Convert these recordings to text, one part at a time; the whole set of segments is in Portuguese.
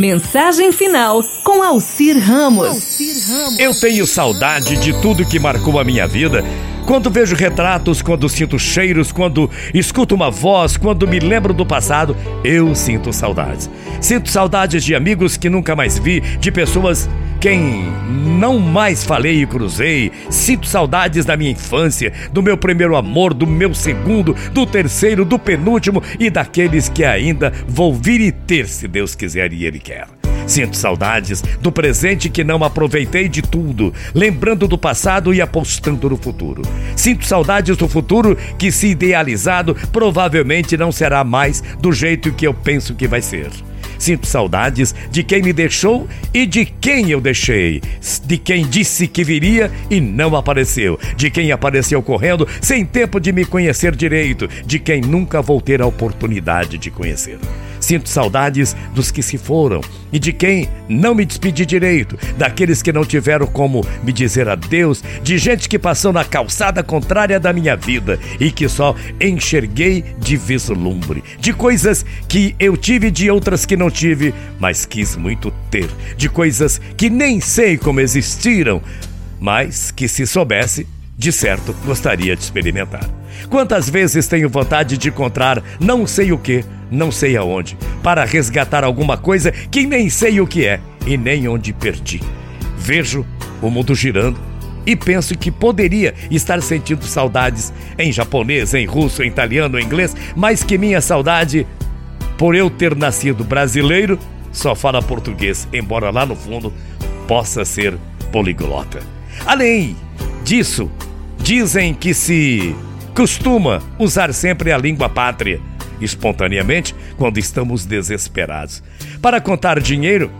Mensagem final com Alcir Ramos. Eu tenho saudade de tudo que marcou a minha vida. Quando vejo retratos, quando sinto cheiros, quando escuto uma voz, quando me lembro do passado, eu sinto saudades. Sinto saudades de amigos que nunca mais vi, de pessoas quem não mais falei e cruzei. Sinto saudades da minha infância, do meu primeiro amor, do meu segundo, do terceiro, do penúltimo e daqueles que ainda vou vir e ter, se Deus quiser e Ele quer. Sinto saudades do presente que não aproveitei de tudo, lembrando do passado e apostando no futuro. Sinto saudades do futuro que, se idealizado, provavelmente não será mais do jeito que eu penso que vai ser. Sinto saudades de quem me deixou e de quem eu deixei, de quem disse que viria e não apareceu, de quem apareceu correndo sem tempo de me conhecer direito, de quem nunca vou ter a oportunidade de conhecer. Sinto saudades dos que se foram e de quem não me despedi direito, daqueles que não tiveram como me dizer adeus, de gente que passou na calçada contrária da minha vida e que só enxerguei de vislumbre, de coisas que eu tive de outras que não tive, mas quis muito ter, de coisas que nem sei como existiram, mas que se soubesse, de certo gostaria de experimentar. Quantas vezes tenho vontade de encontrar não sei o que, não sei aonde, para resgatar alguma coisa que nem sei o que é e nem onde perdi. Vejo o mundo girando e penso que poderia estar sentindo saudades em japonês, em russo, em italiano, em inglês, mas que minha saudade, por eu ter nascido brasileiro, só fala português, embora lá no fundo possa ser poliglota. Além disso, dizem que se costuma usar sempre a língua pátria, espontaneamente, quando estamos desesperados. Para contar dinheiro,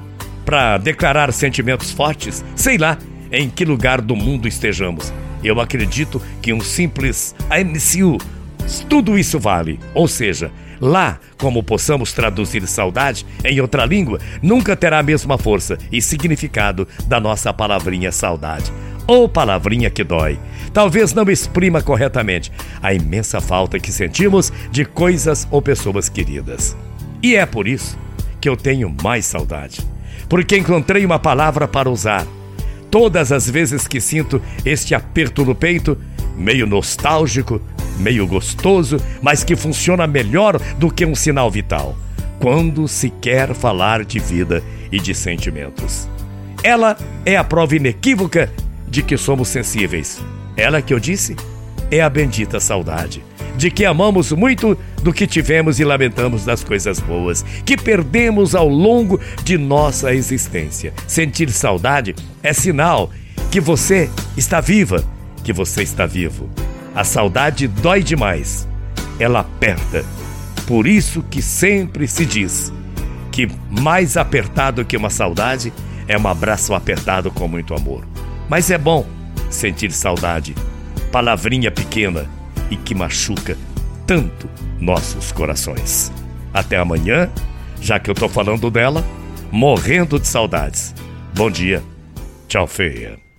para declarar sentimentos fortes, sei lá em que lugar do mundo estejamos. Eu acredito que um simples AMCU, tudo isso vale. Ou seja, lá, como possamos traduzir saudade em outra língua, nunca terá a mesma força e significado da nossa palavrinha saudade ou palavrinha que dói. Talvez não exprima corretamente a imensa falta que sentimos de coisas ou pessoas queridas. E é por isso que eu tenho mais saudade. Porque encontrei uma palavra para usar. Todas as vezes que sinto este aperto no peito, meio nostálgico, meio gostoso, mas que funciona melhor do que um sinal vital, quando se quer falar de vida e de sentimentos. Ela é a prova inequívoca de que somos sensíveis. Ela que eu disse é a bendita saudade, de que amamos muito do que tivemos e lamentamos das coisas boas, que perdemos ao longo de nossa existência. Sentir saudade é sinal que você está viva, que você está vivo. A saudade dói demais, ela aperta. Por isso que sempre se diz que mais apertado que uma saudade é um abraço apertado com muito amor. Mas é bom sentir saudade, palavrinha pequena e que machuca tanto nossos corações. Até amanhã, já que eu tô falando dela, morrendo de saudades. Bom dia. Tchau, feia.